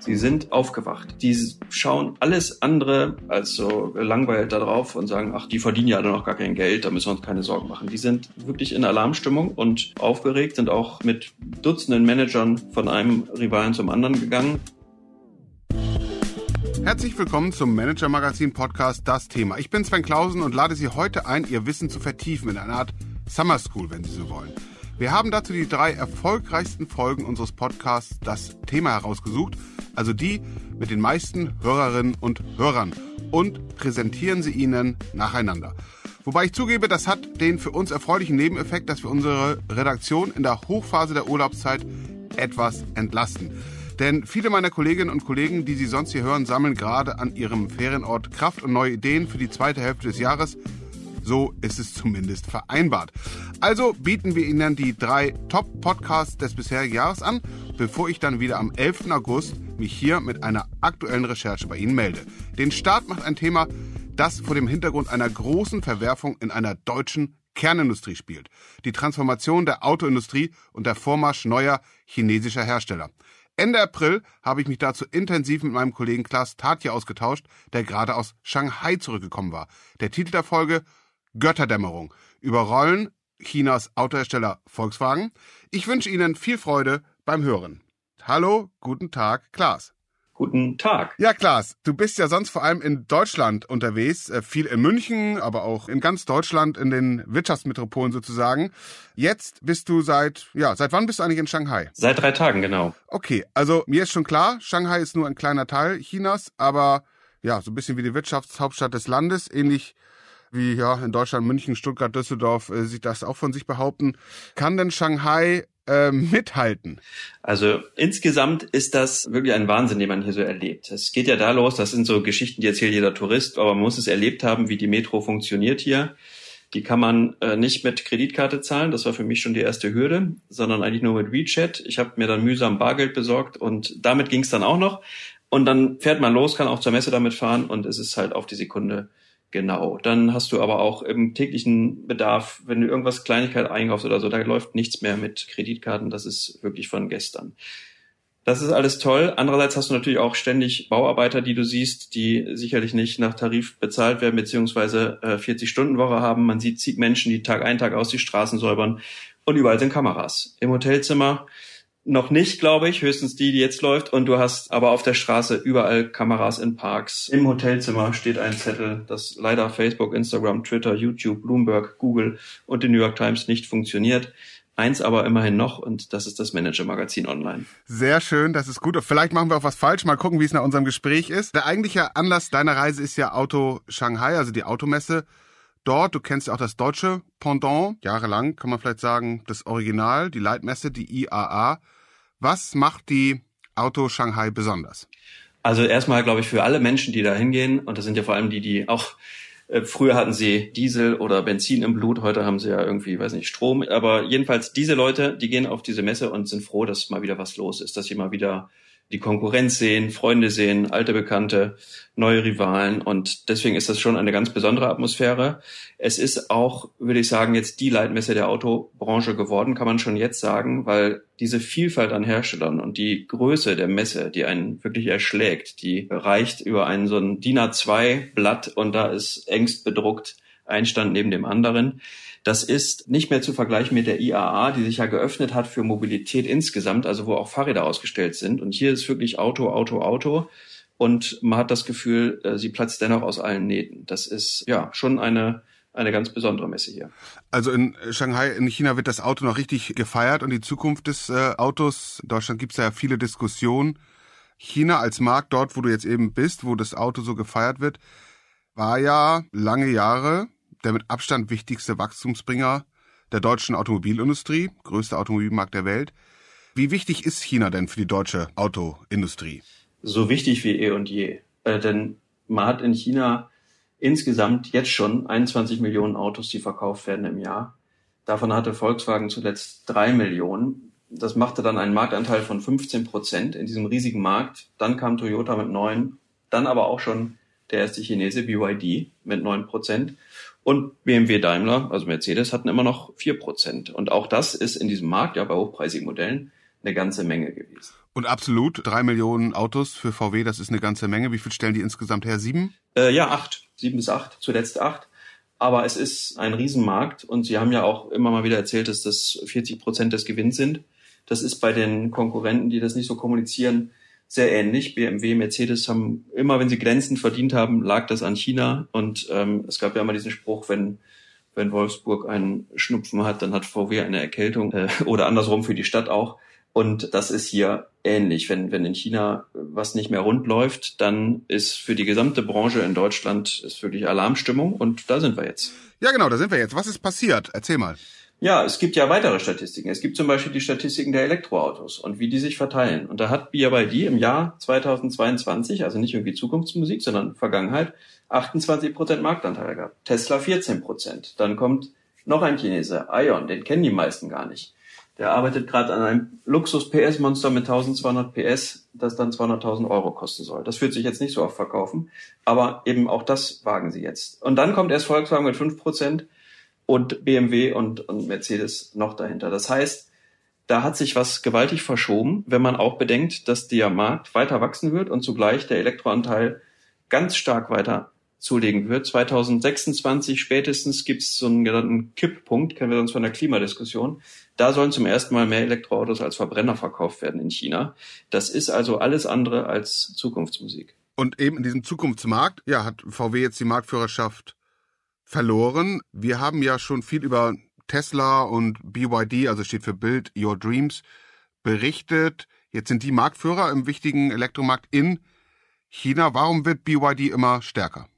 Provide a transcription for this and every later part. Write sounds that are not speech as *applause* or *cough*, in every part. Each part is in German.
Sie sind aufgewacht. Die schauen alles andere als so langweilt da drauf und sagen, ach, die verdienen ja noch gar kein Geld, da müssen wir uns keine Sorgen machen. Die sind wirklich in Alarmstimmung und aufgeregt, sind auch mit Dutzenden Managern von einem Rivalen zum anderen gegangen. Herzlich willkommen zum Manager Magazin Podcast Das Thema. Ich bin Sven Klausen und lade Sie heute ein, Ihr Wissen zu vertiefen in einer Art Summer School, wenn Sie so wollen. Wir haben dazu die drei erfolgreichsten Folgen unseres Podcasts Das Thema herausgesucht, also die mit den meisten Hörerinnen und Hörern und präsentieren sie Ihnen nacheinander. Wobei ich zugebe, das hat den für uns erfreulichen Nebeneffekt, dass wir unsere Redaktion in der Hochphase der Urlaubszeit etwas entlasten. Denn viele meiner Kolleginnen und Kollegen, die Sie sonst hier hören, sammeln gerade an ihrem Ferienort Kraft und neue Ideen für die zweite Hälfte des Jahres. So ist es zumindest vereinbart. Also bieten wir Ihnen die drei Top-Podcasts des bisherigen Jahres an, bevor ich dann wieder am 11. August mich hier mit einer aktuellen Recherche bei Ihnen melde. Den Start macht ein Thema, das vor dem Hintergrund einer großen Verwerfung in einer deutschen Kernindustrie spielt. Die Transformation der Autoindustrie und der Vormarsch neuer chinesischer Hersteller. Ende April habe ich mich dazu intensiv mit meinem Kollegen Klaas Tatje ausgetauscht, der gerade aus Shanghai zurückgekommen war. Der Titel der Folge Götterdämmerung. Überrollen Chinas Autohersteller Volkswagen. Ich wünsche Ihnen viel Freude beim Hören. Hallo, guten Tag, Klaas. Guten Tag. Ja, Klaas, du bist ja sonst vor allem in Deutschland unterwegs, äh, viel in München, aber auch in ganz Deutschland, in den Wirtschaftsmetropolen sozusagen. Jetzt bist du seit, ja, seit wann bist du eigentlich in Shanghai? Seit drei Tagen, genau. Okay, also mir ist schon klar, Shanghai ist nur ein kleiner Teil Chinas, aber ja, so ein bisschen wie die Wirtschaftshauptstadt des Landes, ähnlich wie ja in Deutschland München, Stuttgart, Düsseldorf äh, sich das auch von sich behaupten. Kann denn Shanghai äh, mithalten? Also insgesamt ist das wirklich ein Wahnsinn, den man hier so erlebt. Es geht ja da los, das sind so Geschichten, die erzählt jeder Tourist, aber man muss es erlebt haben, wie die Metro funktioniert hier. Die kann man äh, nicht mit Kreditkarte zahlen, das war für mich schon die erste Hürde, sondern eigentlich nur mit WeChat. Ich habe mir dann mühsam Bargeld besorgt und damit ging es dann auch noch. Und dann fährt man los, kann auch zur Messe damit fahren und es ist halt auf die Sekunde Genau. Dann hast du aber auch im täglichen Bedarf, wenn du irgendwas Kleinigkeit einkaufst oder so, da läuft nichts mehr mit Kreditkarten. Das ist wirklich von gestern. Das ist alles toll. Andererseits hast du natürlich auch ständig Bauarbeiter, die du siehst, die sicherlich nicht nach Tarif bezahlt werden, beziehungsweise äh, 40-Stunden-Woche haben. Man sieht zig Menschen, die Tag ein, Tag aus die Straßen säubern. Und überall sind Kameras. Im Hotelzimmer noch nicht, glaube ich, höchstens die, die jetzt läuft. Und du hast aber auf der Straße überall Kameras in Parks. Im Hotelzimmer steht ein Zettel, dass leider Facebook, Instagram, Twitter, YouTube, Bloomberg, Google und die New York Times nicht funktioniert. Eins aber immerhin noch und das ist das Manager-Magazin online. Sehr schön, das ist gut. Vielleicht machen wir auch was falsch. Mal gucken, wie es nach unserem Gespräch ist. Der eigentliche Anlass deiner Reise ist ja Auto Shanghai, also die Automesse dort. Du kennst ja auch das deutsche Pendant. Jahrelang kann man vielleicht sagen, das Original, die Leitmesse, die IAA. Was macht die Auto Shanghai besonders? Also erstmal glaube ich für alle Menschen, die da hingehen, und das sind ja vor allem die, die auch äh, Früher hatten sie Diesel oder Benzin im Blut, heute haben sie ja irgendwie, weiß nicht, Strom. Aber jedenfalls diese Leute, die gehen auf diese Messe und sind froh, dass mal wieder was los ist, dass sie mal wieder die Konkurrenz sehen, Freunde sehen, alte Bekannte, neue Rivalen und deswegen ist das schon eine ganz besondere Atmosphäre. Es ist auch, würde ich sagen, jetzt die Leitmesse der Autobranche geworden, kann man schon jetzt sagen, weil diese Vielfalt an Herstellern und die Größe der Messe, die einen wirklich erschlägt, die reicht über einen so ein DIN A2 Blatt und da ist engst bedruckt ein Stand neben dem anderen. Das ist nicht mehr zu vergleichen mit der IAA, die sich ja geöffnet hat für Mobilität insgesamt, also wo auch Fahrräder ausgestellt sind. Und hier ist wirklich Auto, Auto, Auto. Und man hat das Gefühl, äh, sie platzt dennoch aus allen Nähten. Das ist ja schon eine eine ganz besondere Messe hier. Also in Shanghai, in China wird das Auto noch richtig gefeiert und die Zukunft des äh, Autos. In Deutschland gibt es ja viele Diskussionen. China als Markt, dort wo du jetzt eben bist, wo das Auto so gefeiert wird, war ja lange Jahre der mit Abstand wichtigste Wachstumsbringer der deutschen Automobilindustrie, größter Automobilmarkt der Welt. Wie wichtig ist China denn für die deutsche Autoindustrie? So wichtig wie eh und je. Äh, denn man hat in China insgesamt jetzt schon 21 Millionen Autos, die verkauft werden im Jahr. Davon hatte Volkswagen zuletzt drei Millionen. Das machte dann einen Marktanteil von 15 Prozent in diesem riesigen Markt. Dann kam Toyota mit neun, dann aber auch schon der erste Chinese BYD mit neun Prozent. Und BMW Daimler, also Mercedes, hatten immer noch vier Prozent. Und auch das ist in diesem Markt, ja bei hochpreisigen Modellen, eine ganze Menge gewesen. Und absolut, drei Millionen Autos für VW, das ist eine ganze Menge. Wie viel stellen die insgesamt her? Sieben? Äh, ja, acht. Sieben bis acht, zuletzt acht. Aber es ist ein Riesenmarkt und Sie haben ja auch immer mal wieder erzählt, dass das 40 Prozent des Gewinns sind. Das ist bei den Konkurrenten, die das nicht so kommunizieren, sehr ähnlich. BMW, Mercedes haben immer, wenn sie glänzend verdient haben, lag das an China. Und ähm, es gab ja immer diesen Spruch, wenn wenn Wolfsburg einen Schnupfen hat, dann hat VW eine Erkältung äh, *laughs* oder andersrum für die Stadt auch. Und das ist hier ähnlich. Wenn, wenn in China was nicht mehr rund läuft, dann ist für die gesamte Branche in Deutschland ist wirklich Alarmstimmung und da sind wir jetzt. Ja, genau, da sind wir jetzt. Was ist passiert? Erzähl mal. Ja, es gibt ja weitere Statistiken. Es gibt zum Beispiel die Statistiken der Elektroautos und wie die sich verteilen. Und da hat BYD im Jahr 2022, also nicht irgendwie Zukunftsmusik, sondern Vergangenheit, 28 Prozent Marktanteil gehabt. Tesla 14 Prozent. Dann kommt noch ein Chinese, Ion, den kennen die meisten gar nicht. Der arbeitet gerade an einem Luxus-PS-Monster mit 1200 PS, das dann 200.000 Euro kosten soll. Das wird sich jetzt nicht so oft verkaufen, aber eben auch das wagen sie jetzt. Und dann kommt erst Volkswagen mit 5 Prozent und BMW und, und Mercedes noch dahinter. Das heißt, da hat sich was gewaltig verschoben, wenn man auch bedenkt, dass der Markt weiter wachsen wird und zugleich der Elektroanteil ganz stark weiter zulegen wird. 2026 spätestens gibt es so einen genannten Kipppunkt, kennen wir sonst von der Klimadiskussion. Da sollen zum ersten Mal mehr Elektroautos als Verbrenner verkauft werden in China. Das ist also alles andere als Zukunftsmusik. Und eben in diesem Zukunftsmarkt, ja, hat VW jetzt die Marktführerschaft verloren. Wir haben ja schon viel über Tesla und BYD, also steht für Build Your Dreams, berichtet. Jetzt sind die Marktführer im wichtigen Elektromarkt in China. Warum wird BYD immer stärker?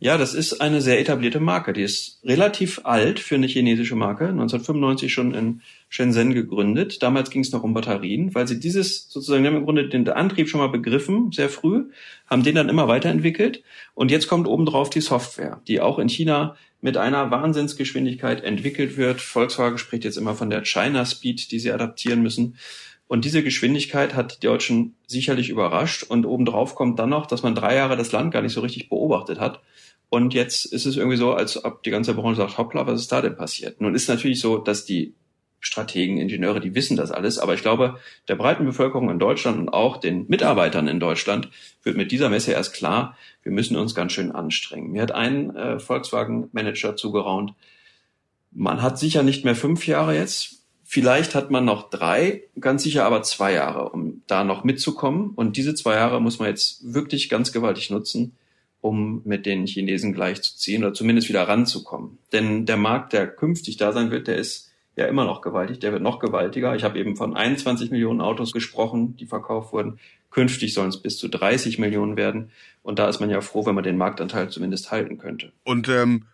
Ja, das ist eine sehr etablierte Marke. Die ist relativ alt für eine chinesische Marke. 1995 schon in Shenzhen gegründet. Damals ging es noch um Batterien, weil sie dieses sozusagen, die haben im Grunde den Antrieb schon mal begriffen, sehr früh, haben den dann immer weiterentwickelt. Und jetzt kommt obendrauf die Software, die auch in China mit einer Wahnsinnsgeschwindigkeit entwickelt wird. Volkswagen spricht jetzt immer von der China Speed, die sie adaptieren müssen. Und diese Geschwindigkeit hat die Deutschen sicherlich überrascht. Und obendrauf kommt dann noch, dass man drei Jahre das Land gar nicht so richtig beobachtet hat. Und jetzt ist es irgendwie so, als ob die ganze Branche sagt, hoppla, was ist da denn passiert? Nun ist natürlich so, dass die Strategen, Ingenieure, die wissen das alles. Aber ich glaube, der breiten Bevölkerung in Deutschland und auch den Mitarbeitern in Deutschland wird mit dieser Messe erst klar, wir müssen uns ganz schön anstrengen. Mir hat ein äh, Volkswagen-Manager zugeraunt, man hat sicher nicht mehr fünf Jahre jetzt. Vielleicht hat man noch drei, ganz sicher aber zwei Jahre, um da noch mitzukommen. Und diese zwei Jahre muss man jetzt wirklich ganz gewaltig nutzen, um mit den Chinesen gleichzuziehen oder zumindest wieder ranzukommen. Denn der Markt, der künftig da sein wird, der ist ja immer noch gewaltig, der wird noch gewaltiger. Ich habe eben von 21 Millionen Autos gesprochen, die verkauft wurden. Künftig sollen es bis zu 30 Millionen werden. Und da ist man ja froh, wenn man den Marktanteil zumindest halten könnte. Und ähm,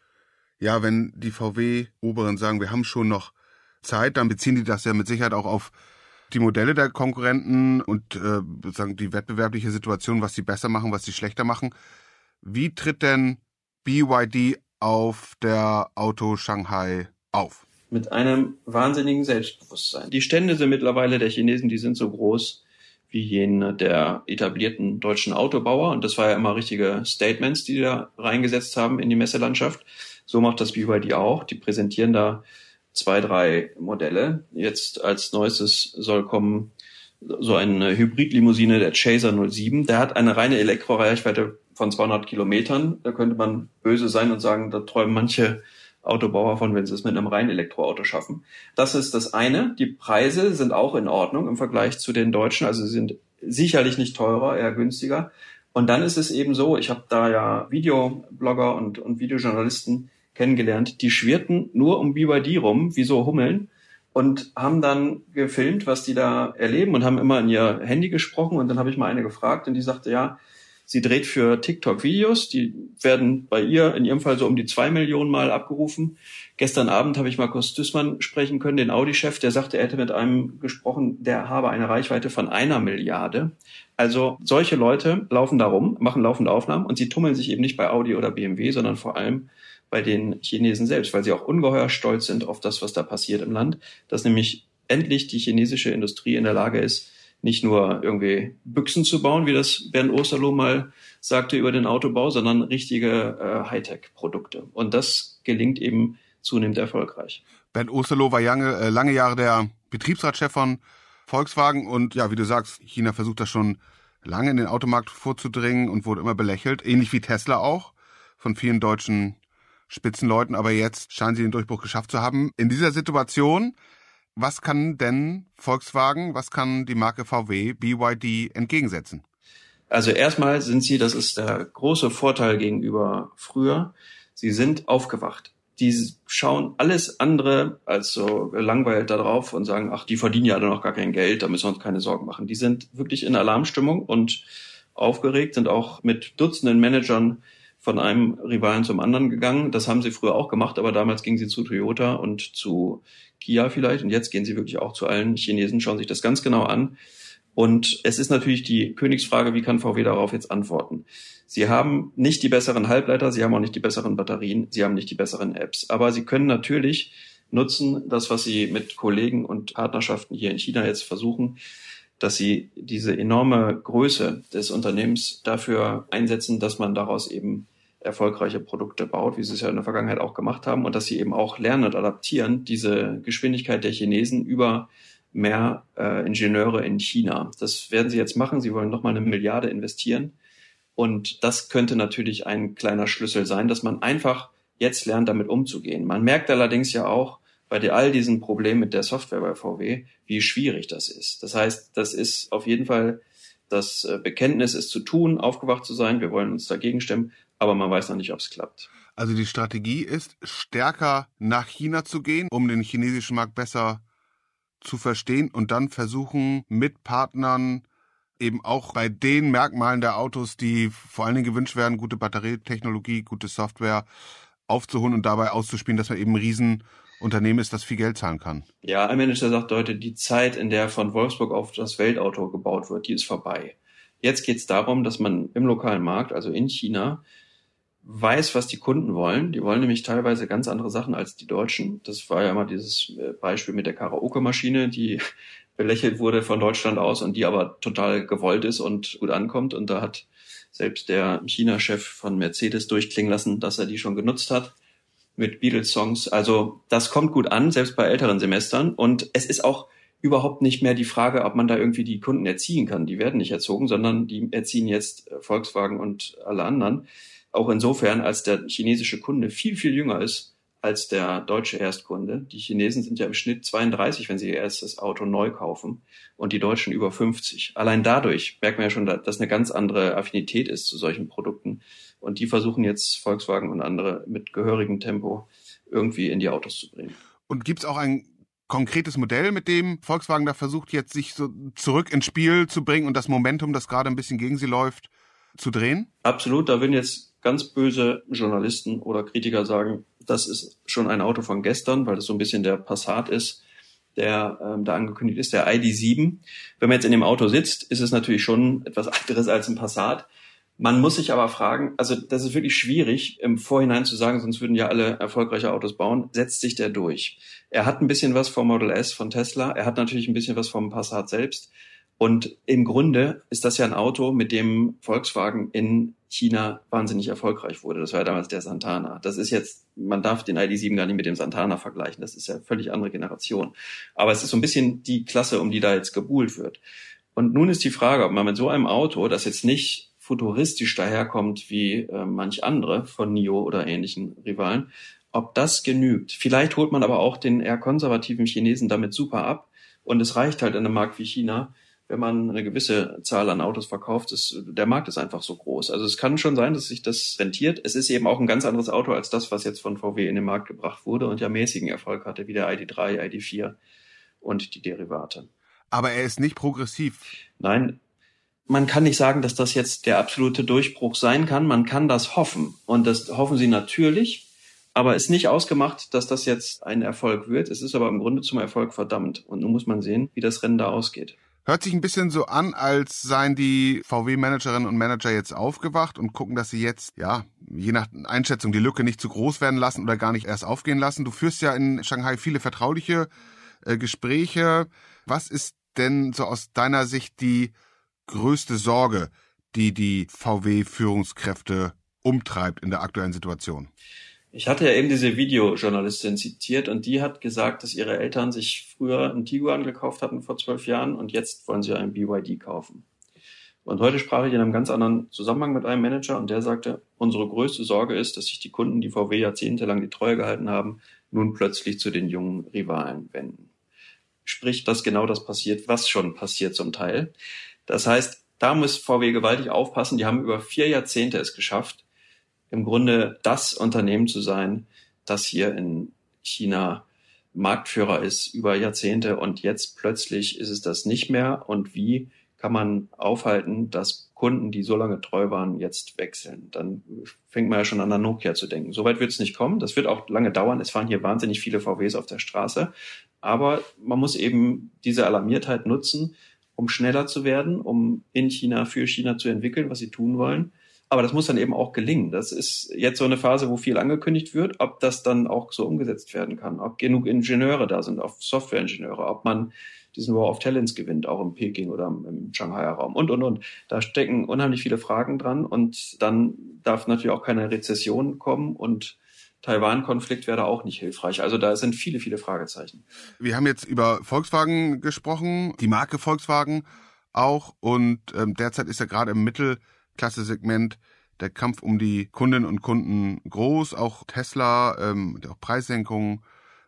ja, wenn die VW-Oberen sagen, wir haben schon noch Zeit, dann beziehen die das ja mit Sicherheit auch auf die Modelle der Konkurrenten und äh, sozusagen die wettbewerbliche Situation, was sie besser machen, was sie schlechter machen. Wie tritt denn BYD auf der Auto Shanghai auf? Mit einem wahnsinnigen Selbstbewusstsein. Die Stände sind mittlerweile der Chinesen, die sind so groß wie jene der etablierten deutschen Autobauer. Und das war ja immer richtige Statements, die, die da reingesetzt haben in die Messelandschaft. So macht das BYD auch. Die präsentieren da zwei, drei Modelle. Jetzt als neuestes soll kommen so eine Hybridlimousine, der Chaser 07. Der hat eine reine Elektroreichweite von 200 Kilometern. Da könnte man böse sein und sagen, da träumen manche Autobauer von, wenn sie es mit einem reinen Elektroauto schaffen. Das ist das eine. Die Preise sind auch in Ordnung im Vergleich zu den deutschen. Also sie sind sicherlich nicht teurer, eher günstiger. Und dann ist es eben so, ich habe da ja Videoblogger und, und Videojournalisten kennengelernt, die schwirrten nur um BYD rum, wie so Hummeln, und haben dann gefilmt, was die da erleben und haben immer in ihr Handy gesprochen. Und dann habe ich mal eine gefragt und die sagte, ja, Sie dreht für TikTok Videos, die werden bei ihr in ihrem Fall so um die zwei Millionen Mal abgerufen. Gestern Abend habe ich Markus Düssmann sprechen können, den Audi-Chef, der sagte, er hätte mit einem gesprochen, der habe eine Reichweite von einer Milliarde. Also solche Leute laufen da rum, machen laufende Aufnahmen und sie tummeln sich eben nicht bei Audi oder BMW, sondern vor allem bei den Chinesen selbst, weil sie auch ungeheuer stolz sind auf das, was da passiert im Land, dass nämlich endlich die chinesische Industrie in der Lage ist, nicht nur irgendwie Büchsen zu bauen, wie das Bernd Osterloh mal sagte über den Autobau, sondern richtige äh, Hightech-Produkte. Und das gelingt eben zunehmend erfolgreich. Bernd Osterloh war lange, äh, lange Jahre der Betriebsratschef von Volkswagen und ja, wie du sagst, China versucht das schon lange in den Automarkt vorzudringen und wurde immer belächelt, ähnlich wie Tesla auch von vielen deutschen Spitzenleuten, aber jetzt scheinen sie den Durchbruch geschafft zu haben. In dieser Situation, was kann denn Volkswagen, was kann die Marke VW, BYD entgegensetzen? Also erstmal sind sie, das ist der große Vorteil gegenüber früher, sie sind aufgewacht. Die schauen alles andere als so langweilt da drauf und sagen, ach, die verdienen ja dann noch gar kein Geld, da müssen wir uns keine Sorgen machen. Die sind wirklich in Alarmstimmung und aufgeregt, sind auch mit Dutzenden Managern von einem Rivalen zum anderen gegangen. Das haben sie früher auch gemacht, aber damals gingen sie zu Toyota und zu Kia vielleicht. Und jetzt gehen sie wirklich auch zu allen Chinesen, schauen sich das ganz genau an und es ist natürlich die Königsfrage, wie kann VW darauf jetzt antworten? Sie haben nicht die besseren Halbleiter, sie haben auch nicht die besseren Batterien, sie haben nicht die besseren Apps. Aber sie können natürlich nutzen, das, was sie mit Kollegen und Partnerschaften hier in China jetzt versuchen, dass sie diese enorme Größe des Unternehmens dafür einsetzen, dass man daraus eben erfolgreiche Produkte baut, wie sie es ja in der Vergangenheit auch gemacht haben, und dass sie eben auch lernen und adaptieren, diese Geschwindigkeit der Chinesen über mehr äh, Ingenieure in China. Das werden sie jetzt machen. Sie wollen nochmal eine Milliarde investieren. Und das könnte natürlich ein kleiner Schlüssel sein, dass man einfach jetzt lernt, damit umzugehen. Man merkt allerdings ja auch bei all diesen Problemen mit der Software bei VW, wie schwierig das ist. Das heißt, das ist auf jeden Fall das äh, Bekenntnis, es zu tun, aufgewacht zu sein. Wir wollen uns dagegen stemmen, aber man weiß noch nicht, ob es klappt. Also die Strategie ist, stärker nach China zu gehen, um den chinesischen Markt besser zu verstehen und dann versuchen mit Partnern eben auch bei den Merkmalen der Autos, die vor allen Dingen gewünscht werden, gute Batterietechnologie, gute Software aufzuholen und dabei auszuspielen, dass man eben ein Riesenunternehmen ist, das viel Geld zahlen kann. Ja, ein Manager sagt heute, die Zeit, in der von Wolfsburg auf das Weltauto gebaut wird, die ist vorbei. Jetzt geht es darum, dass man im lokalen Markt, also in China, weiß, was die Kunden wollen. Die wollen nämlich teilweise ganz andere Sachen als die Deutschen. Das war ja immer dieses äh, Beispiel mit der Karaoke-Maschine, die *laughs* belächelt wurde von Deutschland aus und die aber total gewollt ist und gut ankommt. Und da hat selbst der China-Chef von Mercedes durchklingen lassen, dass er die schon genutzt hat mit Beatles-Songs. Also das kommt gut an, selbst bei älteren Semestern. Und es ist auch überhaupt nicht mehr die Frage, ob man da irgendwie die Kunden erziehen kann. Die werden nicht erzogen, sondern die erziehen jetzt Volkswagen und alle anderen. Auch insofern, als der chinesische Kunde viel, viel jünger ist als der deutsche Erstkunde. Die Chinesen sind ja im Schnitt 32, wenn sie ihr erstes Auto neu kaufen und die Deutschen über 50. Allein dadurch merkt man ja schon, dass eine ganz andere Affinität ist zu solchen Produkten. Und die versuchen jetzt Volkswagen und andere mit gehörigem Tempo irgendwie in die Autos zu bringen. Und gibt's auch ein konkretes Modell, mit dem Volkswagen da versucht, jetzt sich so zurück ins Spiel zu bringen und das Momentum, das gerade ein bisschen gegen sie läuft, zu drehen? Absolut. Da würden jetzt ganz böse Journalisten oder Kritiker sagen, das ist schon ein Auto von gestern, weil das so ein bisschen der Passat ist, der ähm, da angekündigt ist, der ID7. Wenn man jetzt in dem Auto sitzt, ist es natürlich schon etwas anderes als ein Passat. Man muss sich aber fragen, also das ist wirklich schwierig im Vorhinein zu sagen, sonst würden ja alle erfolgreiche Autos bauen. Setzt sich der durch? Er hat ein bisschen was vom Model S von Tesla. Er hat natürlich ein bisschen was vom Passat selbst. Und im Grunde ist das ja ein Auto, mit dem Volkswagen in China wahnsinnig erfolgreich wurde. Das war ja damals der Santana. Das ist jetzt, man darf den ID7 gar nicht mit dem Santana vergleichen. Das ist ja völlig andere Generation. Aber es ist so ein bisschen die Klasse, um die da jetzt gebuhlt wird. Und nun ist die Frage, ob man mit so einem Auto, das jetzt nicht futuristisch daherkommt wie äh, manch andere von NIO oder ähnlichen Rivalen, ob das genügt. Vielleicht holt man aber auch den eher konservativen Chinesen damit super ab. Und es reicht halt in einem Markt wie China, wenn man eine gewisse Zahl an Autos verkauft, ist, der Markt ist einfach so groß. Also es kann schon sein, dass sich das rentiert. Es ist eben auch ein ganz anderes Auto als das, was jetzt von VW in den Markt gebracht wurde und ja mäßigen Erfolg hatte, wie der ID3, ID4 und die Derivate. Aber er ist nicht progressiv. Nein, man kann nicht sagen, dass das jetzt der absolute Durchbruch sein kann. Man kann das hoffen. Und das hoffen sie natürlich. Aber ist nicht ausgemacht, dass das jetzt ein Erfolg wird. Es ist aber im Grunde zum Erfolg verdammt. Und nun muss man sehen, wie das Rennen da ausgeht. Hört sich ein bisschen so an, als seien die VW-Managerinnen und Manager jetzt aufgewacht und gucken, dass sie jetzt, ja, je nach Einschätzung die Lücke nicht zu groß werden lassen oder gar nicht erst aufgehen lassen. Du führst ja in Shanghai viele vertrauliche äh, Gespräche. Was ist denn so aus deiner Sicht die größte Sorge, die die VW-Führungskräfte umtreibt in der aktuellen Situation? Ich hatte ja eben diese Videojournalistin zitiert und die hat gesagt, dass ihre Eltern sich früher einen Tiguan gekauft hatten vor zwölf Jahren und jetzt wollen sie einen BYD kaufen. Und heute sprach ich in einem ganz anderen Zusammenhang mit einem Manager und der sagte, unsere größte Sorge ist, dass sich die Kunden, die VW jahrzehntelang die Treue gehalten haben, nun plötzlich zu den jungen Rivalen wenden. Sprich, dass genau das passiert, was schon passiert zum Teil. Das heißt, da muss VW gewaltig aufpassen. Die haben über vier Jahrzehnte es geschafft, im Grunde das Unternehmen zu sein, das hier in China Marktführer ist über Jahrzehnte und jetzt plötzlich ist es das nicht mehr. Und wie kann man aufhalten, dass Kunden, die so lange treu waren, jetzt wechseln? Dann fängt man ja schon an an Nokia zu denken. Soweit wird es nicht kommen. Das wird auch lange dauern. Es fahren hier wahnsinnig viele VWs auf der Straße. Aber man muss eben diese Alarmiertheit nutzen, um schneller zu werden, um in China für China zu entwickeln, was sie tun wollen. Aber das muss dann eben auch gelingen. Das ist jetzt so eine Phase, wo viel angekündigt wird, ob das dann auch so umgesetzt werden kann, ob genug Ingenieure da sind, auch Softwareingenieure, ob man diesen War of Talents gewinnt, auch im Peking oder im Shanghai Raum und, und, und. Da stecken unheimlich viele Fragen dran und dann darf natürlich auch keine Rezession kommen und Taiwan-Konflikt wäre da auch nicht hilfreich. Also da sind viele, viele Fragezeichen. Wir haben jetzt über Volkswagen gesprochen, die Marke Volkswagen auch. Und ähm, derzeit ist ja gerade im Mittelklasse-Segment der Kampf um die Kundinnen und Kunden groß. Auch Tesla, ähm, auch Preissenkungen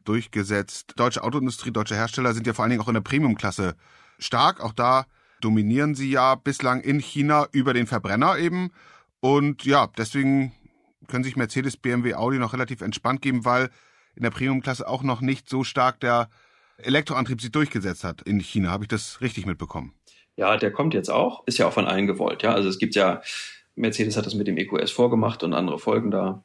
durchgesetzt. Deutsche Autoindustrie, deutsche Hersteller sind ja vor allen Dingen auch in der Premium-Klasse stark. Auch da dominieren sie ja bislang in China über den Verbrenner eben. Und ja, deswegen können sich Mercedes, BMW, Audi noch relativ entspannt geben, weil in der Premium-Klasse auch noch nicht so stark der Elektroantrieb sich durchgesetzt hat in China. Habe ich das richtig mitbekommen? Ja, der kommt jetzt auch. Ist ja auch von allen gewollt. Ja, also es gibt ja, Mercedes hat das mit dem EQS vorgemacht und andere folgen da.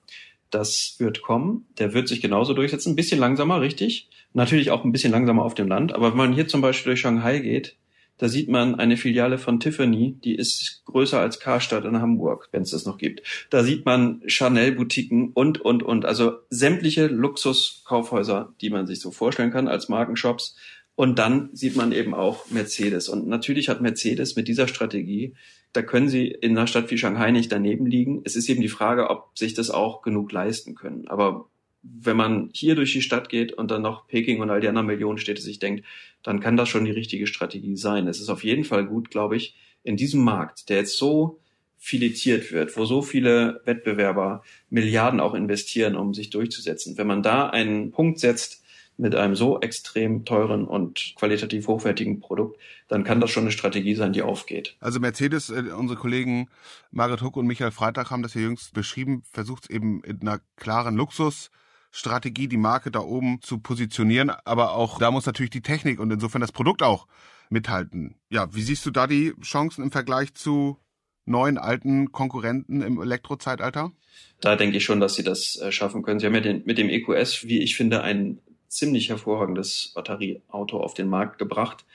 Das wird kommen. Der wird sich genauso durchsetzen. Ein bisschen langsamer, richtig. Natürlich auch ein bisschen langsamer auf dem Land. Aber wenn man hier zum Beispiel durch Shanghai geht, da sieht man eine Filiale von Tiffany, die ist größer als Karstadt in Hamburg, wenn es das noch gibt. Da sieht man Chanel-Boutiquen und, und, und. Also sämtliche Luxuskaufhäuser, die man sich so vorstellen kann als Markenshops. Und dann sieht man eben auch Mercedes. Und natürlich hat Mercedes mit dieser Strategie, da können sie in einer Stadt wie Shanghai nicht daneben liegen. Es ist eben die Frage, ob sich das auch genug leisten können. Aber wenn man hier durch die Stadt geht und dann noch Peking und all die anderen Millionenstädte sich denkt, dann kann das schon die richtige Strategie sein. Es ist auf jeden Fall gut, glaube ich, in diesem Markt, der jetzt so filetiert wird, wo so viele Wettbewerber Milliarden auch investieren, um sich durchzusetzen. Wenn man da einen Punkt setzt mit einem so extrem teuren und qualitativ hochwertigen Produkt, dann kann das schon eine Strategie sein, die aufgeht. Also Mercedes, äh, unsere Kollegen Margret Huck und Michael Freitag haben das ja jüngst beschrieben, versucht eben in einer klaren Luxus Strategie, die Marke da oben zu positionieren. Aber auch da muss natürlich die Technik und insofern das Produkt auch mithalten. Ja, wie siehst du da die Chancen im Vergleich zu neuen alten Konkurrenten im Elektrozeitalter? Da denke ich schon, dass sie das äh, schaffen können. Sie haben ja den, mit dem EQS, wie ich finde, ein ziemlich hervorragendes Batterieauto auf den Markt gebracht.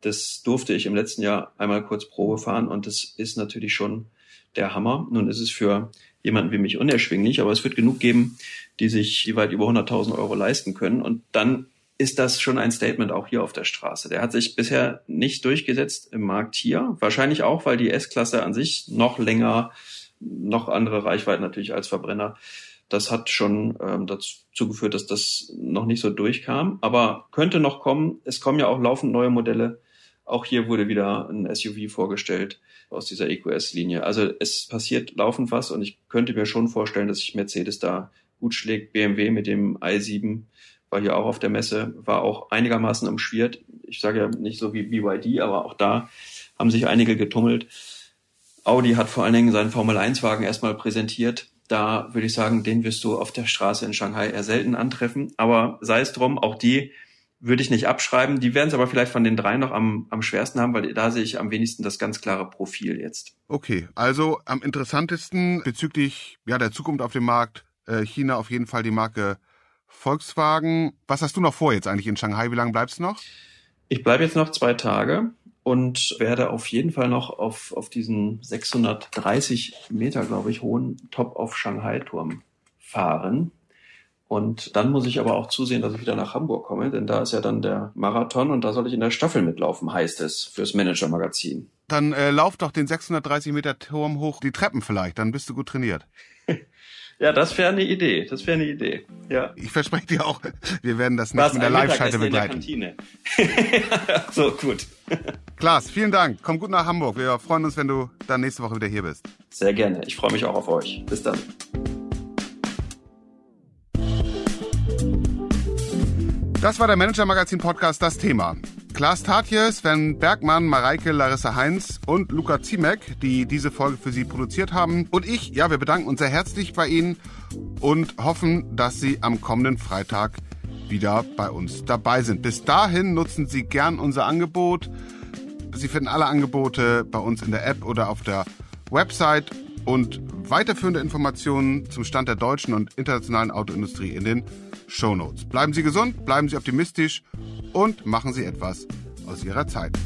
Das durfte ich im letzten Jahr einmal kurz Probe fahren und das ist natürlich schon der Hammer. Nun ist es für jemanden wie mich unerschwinglich, aber es wird genug geben, die sich weit über 100.000 Euro leisten können. Und dann ist das schon ein Statement auch hier auf der Straße. Der hat sich bisher nicht durchgesetzt im Markt hier. Wahrscheinlich auch, weil die S-Klasse an sich noch länger, noch andere Reichweiten natürlich als Verbrenner. Das hat schon ähm, dazu geführt, dass das noch nicht so durchkam. Aber könnte noch kommen. Es kommen ja auch laufend neue Modelle. Auch hier wurde wieder ein SUV vorgestellt aus dieser EQS-Linie. Also es passiert laufend was und ich könnte mir schon vorstellen, dass sich Mercedes da gut schlägt. BMW mit dem i7 war hier auch auf der Messe, war auch einigermaßen umschwirrt. Ich sage ja nicht so wie BYD, aber auch da haben sich einige getummelt. Audi hat vor allen Dingen seinen Formel-1-Wagen erstmal präsentiert. Da würde ich sagen, den wirst du auf der Straße in Shanghai eher selten antreffen. Aber sei es drum, auch die würde ich nicht abschreiben. Die werden es aber vielleicht von den drei noch am, am schwersten haben, weil da sehe ich am wenigsten das ganz klare Profil jetzt. Okay, also am interessantesten bezüglich ja, der Zukunft auf dem Markt äh, China auf jeden Fall die Marke Volkswagen. Was hast du noch vor jetzt eigentlich in Shanghai? Wie lange bleibst du noch? Ich bleibe jetzt noch zwei Tage und werde auf jeden Fall noch auf, auf diesen 630 Meter, glaube ich, hohen Top-of-Shanghai-Turm fahren. Und dann muss ich aber auch zusehen, dass ich wieder nach Hamburg komme, denn da ist ja dann der Marathon und da soll ich in der Staffel mitlaufen, heißt es, fürs Manager-Magazin. Dann äh, lauf doch den 630 Meter Turm hoch die Treppen vielleicht, dann bist du gut trainiert. *laughs* Ja, das wäre eine Idee. Das wäre eine Idee. Ja. Ich verspreche dir auch, wir werden das nicht Was, mit der Live-Schalte begleiten. In der Kantine. *laughs* so, gut. Klaas, vielen Dank. Komm gut nach Hamburg. Wir freuen uns, wenn du dann nächste Woche wieder hier bist. Sehr gerne. Ich freue mich auch auf euch. Bis dann. Das war der Manager Magazin Podcast Das Thema. Klaas Tatje, Sven Bergmann, Mareike, Larissa Heinz und Luca Ziemek, die diese Folge für Sie produziert haben. Und ich, ja, wir bedanken uns sehr herzlich bei Ihnen und hoffen, dass Sie am kommenden Freitag wieder bei uns dabei sind. Bis dahin nutzen Sie gern unser Angebot. Sie finden alle Angebote bei uns in der App oder auf der Website und weiterführende Informationen zum Stand der deutschen und internationalen Autoindustrie in den Shownotes. Bleiben Sie gesund, bleiben Sie optimistisch und machen Sie etwas aus Ihrer Zeit.